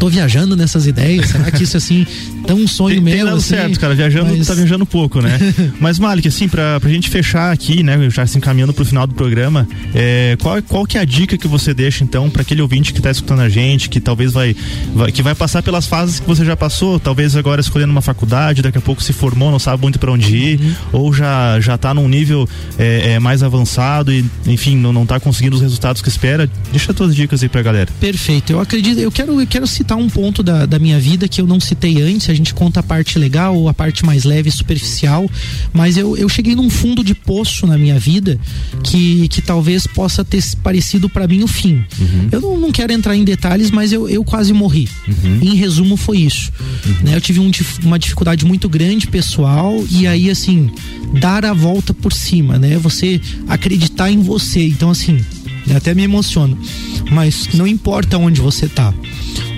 tô viajando nessas ideias? Será que isso assim tão um sonho tem, meu? Tem dado assim, certo, cara. Viajando, mas... tá viajando pouco, né? mas, Malik, assim, pra, pra gente fechar aqui, né? Já se encaminhando pro final do programa, é, qual, qual que é a dica que você deixa, então, para aquele ouvinte que tá escutando a gente, que talvez vai, vai, que vai passar pelas fases que você já passou, talvez agora escolhendo uma faculdade, daqui a pouco se formou, não sabe muito para onde ir, uhum. ou já, já tá num nível é, é, mais avançado e, enfim, não, não tá conseguindo os resultados que espera. Deixa as tuas dicas aí pra galera. Perfeito. Eu acredito, eu quero, eu quero citar citar um ponto da, da minha vida que eu não citei antes, a gente conta a parte legal ou a parte mais leve e superficial, mas eu, eu cheguei num fundo de poço na minha vida que, que talvez possa ter parecido para mim o fim. Uhum. Eu não, não, quero entrar em detalhes, mas eu, eu quase morri. Uhum. Em resumo, foi isso. Uhum. Né? Eu tive um, uma dificuldade muito grande pessoal e aí, assim, dar a volta por cima, né? Você acreditar em você. Então, assim, até me emociono. Mas não importa onde você tá.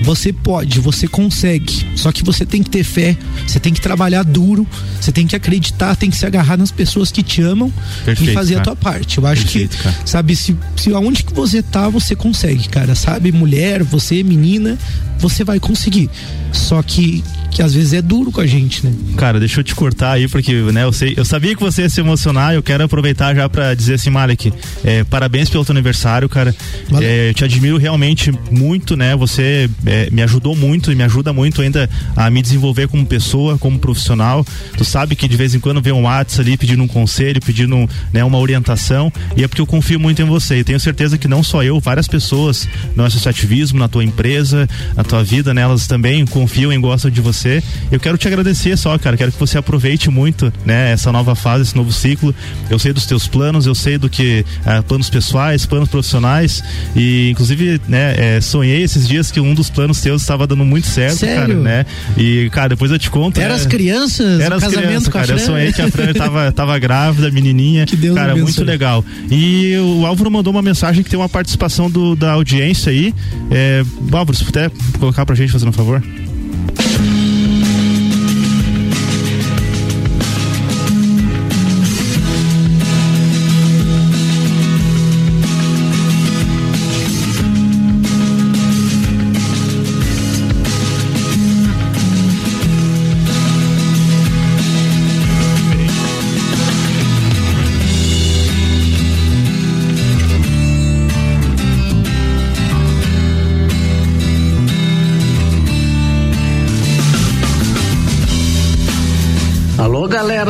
Você pode, você consegue. Só que você tem que ter fé, você tem que trabalhar duro, você tem que acreditar, tem que se agarrar nas pessoas que te amam Perfeito, e fazer cara. a tua parte. Eu acho Perfeito, que, cara. sabe, se, se aonde que você tá, você consegue, cara. Sabe, mulher, você, menina, você vai conseguir. Só que que às vezes é duro com a gente, né? Cara, deixa eu te cortar aí, porque, né, eu sei, eu sabia que você ia se emocionar, eu quero aproveitar já para dizer assim, Malek, é, parabéns pelo teu aniversário, cara. É, eu te admiro realmente muito, né? Você é, me ajudou muito e me ajuda muito ainda a me desenvolver como pessoa, como profissional. Tu sabe que de vez em quando vem um WhatsApp ali pedindo um conselho, pedindo né, uma orientação, e é porque eu confio muito em você. E tenho certeza que não só eu, várias pessoas no associativismo, na tua empresa, na tua vida, né, elas também confiam e gostam de você. Eu quero te agradecer só, cara. Quero que você aproveite muito, né, essa nova fase, esse novo ciclo. Eu sei dos teus planos, eu sei do que uh, planos pessoais, planos profissionais e inclusive, né, é, sonhei esses dias que um dos planos teus estava dando muito certo, Sério? cara, né? E cara, depois eu te conto. Era né? as crianças, Era as crianças, cara. Eu sonhei que a Fran tava, tava grávida, menininha. Que Deus cara, muito legal. E o Álvaro mandou uma mensagem que tem uma participação do, da audiência aí. É, Álvaro, se puder colocar pra gente, fazendo um favor.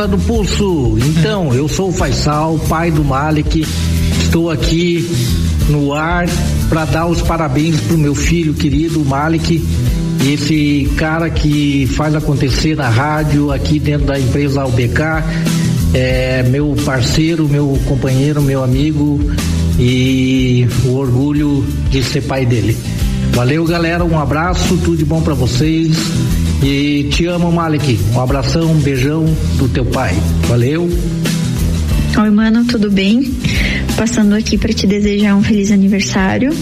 Do Pulso. Então, eu sou o Faisal, pai do Malik. Estou aqui no ar para dar os parabéns pro meu filho querido Malik, esse cara que faz acontecer na rádio aqui dentro da empresa UBK, é meu parceiro, meu companheiro, meu amigo e o orgulho de ser pai dele. Valeu, galera, um abraço, tudo de bom para vocês. E te amo, Malik. Um abração, um beijão do teu pai. Valeu. Oi, mano, tudo bem? Passando aqui para te desejar um feliz aniversário.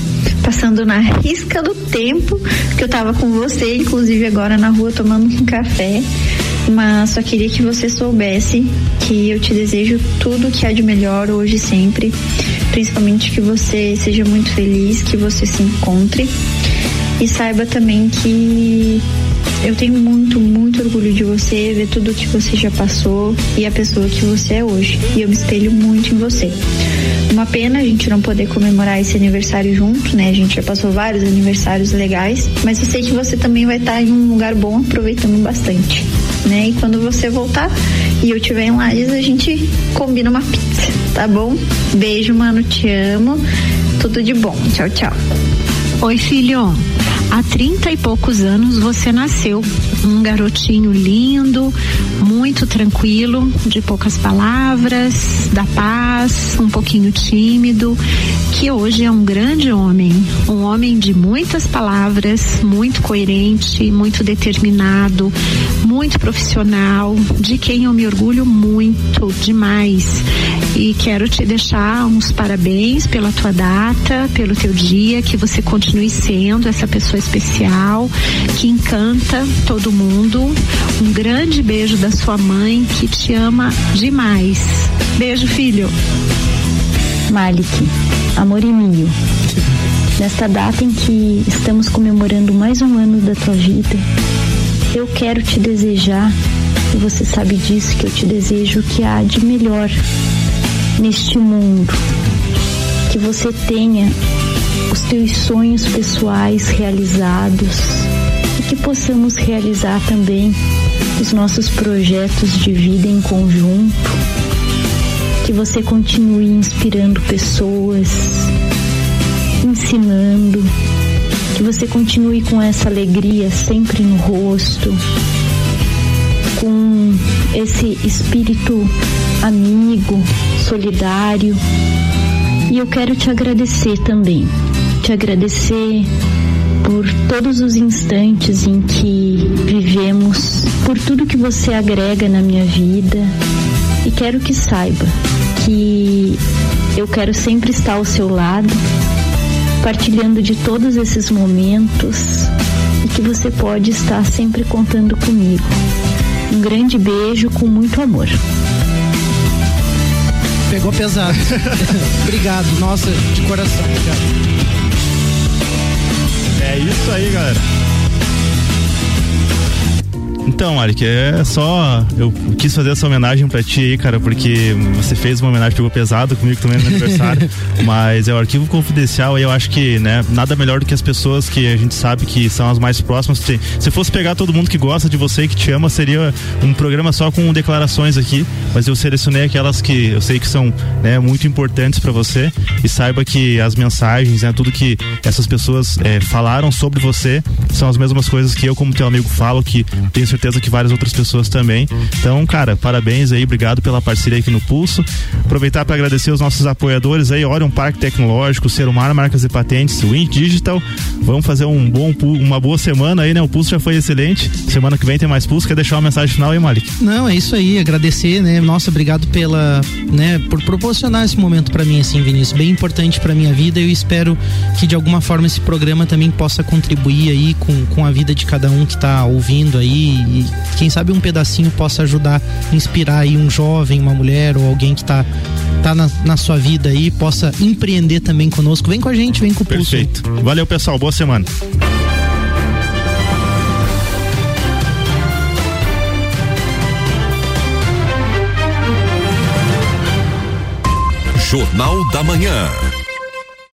Passando na risca do tempo que eu tava com você, inclusive agora na rua tomando um café. Mas só queria que você soubesse que eu te desejo tudo que há de melhor hoje e sempre. Principalmente que você seja muito feliz, que você se encontre. E saiba também que eu tenho muito, muito orgulho de você, ver tudo que você já passou e a pessoa que você é hoje. E eu me espelho muito em você. Uma pena a gente não poder comemorar esse aniversário junto, né? A gente já passou vários aniversários legais, mas eu sei que você também vai estar em um lugar bom, aproveitando bastante, né? E quando você voltar e eu estiver em Lages, a gente combina uma pizza, tá bom? Beijo, mano, te amo. Tudo de bom. Tchau, tchau. Oi, filho. Há trinta e poucos anos você nasceu. Um garotinho lindo, muito tranquilo, de poucas palavras, da paz, um pouquinho tímido, que hoje é um grande homem. Um homem de muitas palavras, muito coerente, muito determinado, muito profissional, de quem eu me orgulho muito, demais. E quero te deixar uns parabéns pela tua data, pelo teu dia, que você continue sendo essa pessoa especial, que encanta todo mundo. Um grande beijo da sua mãe, que te ama demais. Beijo, filho. Malik, amor e mio. Nesta data em que estamos comemorando mais um ano da tua vida, eu quero te desejar, e você sabe disso, que eu te desejo o que há de melhor neste mundo. Que você tenha os teus sonhos pessoais realizados e que possamos realizar também os nossos projetos de vida em conjunto. Que você continue inspirando pessoas, ensinando, que você continue com essa alegria sempre no rosto, com esse espírito amigo, solidário. E eu quero te agradecer também te agradecer por todos os instantes em que vivemos, por tudo que você agrega na minha vida. E quero que saiba que eu quero sempre estar ao seu lado, partilhando de todos esses momentos e que você pode estar sempre contando comigo. Um grande beijo com muito amor. Pegou pesado. Obrigado, nossa, de coração. Obrigado. É isso aí, galera. Então, Malik, é só. Eu quis fazer essa homenagem pra ti aí, cara, porque você fez uma homenagem, pegou pesado comigo também no aniversário. mas é o arquivo confidencial e eu acho que, né, nada melhor do que as pessoas que a gente sabe que são as mais próximas. Se, se fosse pegar todo mundo que gosta de você e que te ama, seria um programa só com declarações aqui. Mas eu selecionei aquelas que eu sei que são né, muito importantes para você. E saiba que as mensagens, né, tudo que essas pessoas é, falaram sobre você são as mesmas coisas que eu, como teu amigo, falo, que tenho certeza que várias outras pessoas também. Então, cara, parabéns aí, obrigado pela parceria aqui no Pulso. Aproveitar para agradecer os nossos apoiadores aí, Orion Parque Tecnológico, Serumar Marcas e Patentes, Win Digital. Vamos fazer um bom, uma boa semana aí, né? O Pulso já foi excelente. Semana que vem tem mais Pulso. Quer deixar uma mensagem final aí, Malik? Não, é isso aí. Agradecer, né? Nossa, obrigado pela, né, por proporcionar esse momento para mim, assim, Vinícius. Bem importante para minha vida. Eu espero que de alguma forma esse programa também possa contribuir aí com, com a vida de cada um que tá ouvindo aí e quem sabe um pedacinho possa ajudar, inspirar aí um jovem, uma mulher ou alguém que tá, tá na, na sua vida aí, possa empreender também conosco. Vem com a gente, vem com o Pulso. Perfeito. Valeu, pessoal. Boa semana. Jornal da Manhã.